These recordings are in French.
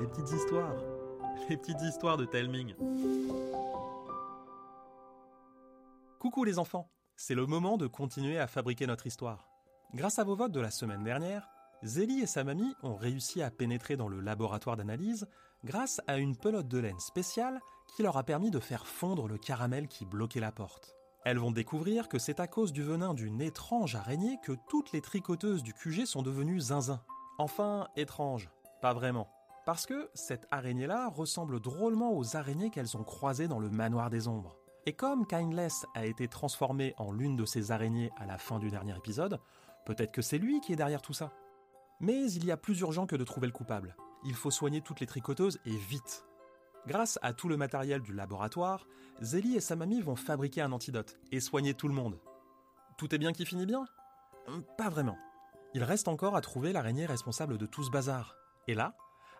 les petites histoires, les petites histoires de Telming. Coucou les enfants, c'est le moment de continuer à fabriquer notre histoire. Grâce à vos votes de la semaine dernière, Zélie et sa mamie ont réussi à pénétrer dans le laboratoire d'analyse grâce à une pelote de laine spéciale qui leur a permis de faire fondre le caramel qui bloquait la porte. Elles vont découvrir que c'est à cause du venin d'une étrange araignée que toutes les tricoteuses du QG sont devenues zinzin. Enfin, étrange, pas vraiment. Parce que cette araignée-là ressemble drôlement aux araignées qu'elles ont croisées dans le manoir des ombres. Et comme Kindless a été transformé en l'une de ces araignées à la fin du dernier épisode, peut-être que c'est lui qui est derrière tout ça. Mais il y a plus urgent que de trouver le coupable. Il faut soigner toutes les tricoteuses et vite. Grâce à tout le matériel du laboratoire, Zélie et sa mamie vont fabriquer un antidote et soigner tout le monde. Tout est bien qui finit bien? Pas vraiment. Il reste encore à trouver l'araignée responsable de tout ce bazar. Et là,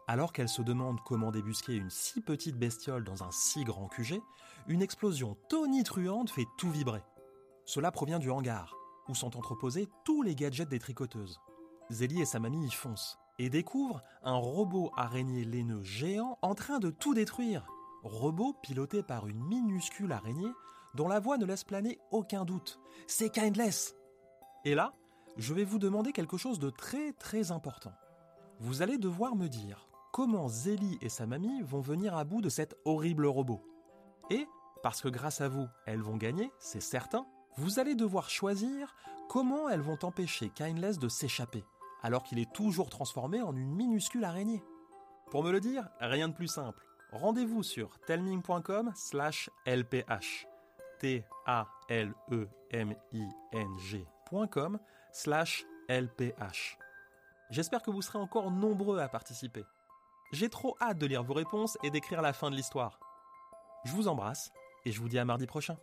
alors qu'elle se demande comment débusquer une si petite bestiole dans un si grand QG, une explosion tonitruante fait tout vibrer. Cela provient du hangar, où sont entreposés tous les gadgets des tricoteuses. Zélie et sa mamie y foncent, et découvrent un robot araignée laineux géant en train de tout détruire. Robot piloté par une minuscule araignée dont la voix ne laisse planer aucun doute. C'est Kindless Et là, je vais vous demander quelque chose de très très important. Vous allez devoir me dire comment Zélie et sa mamie vont venir à bout de cet horrible robot. Et, parce que grâce à vous, elles vont gagner, c'est certain, vous allez devoir choisir comment elles vont empêcher Kindless de s'échapper, alors qu'il est toujours transformé en une minuscule araignée. Pour me le dire, rien de plus simple. Rendez-vous sur telming.com slash lph. T-A-L-E-M-I-N-G.com slash lph. J'espère que vous serez encore nombreux à participer. J'ai trop hâte de lire vos réponses et d'écrire la fin de l'histoire. Je vous embrasse et je vous dis à mardi prochain.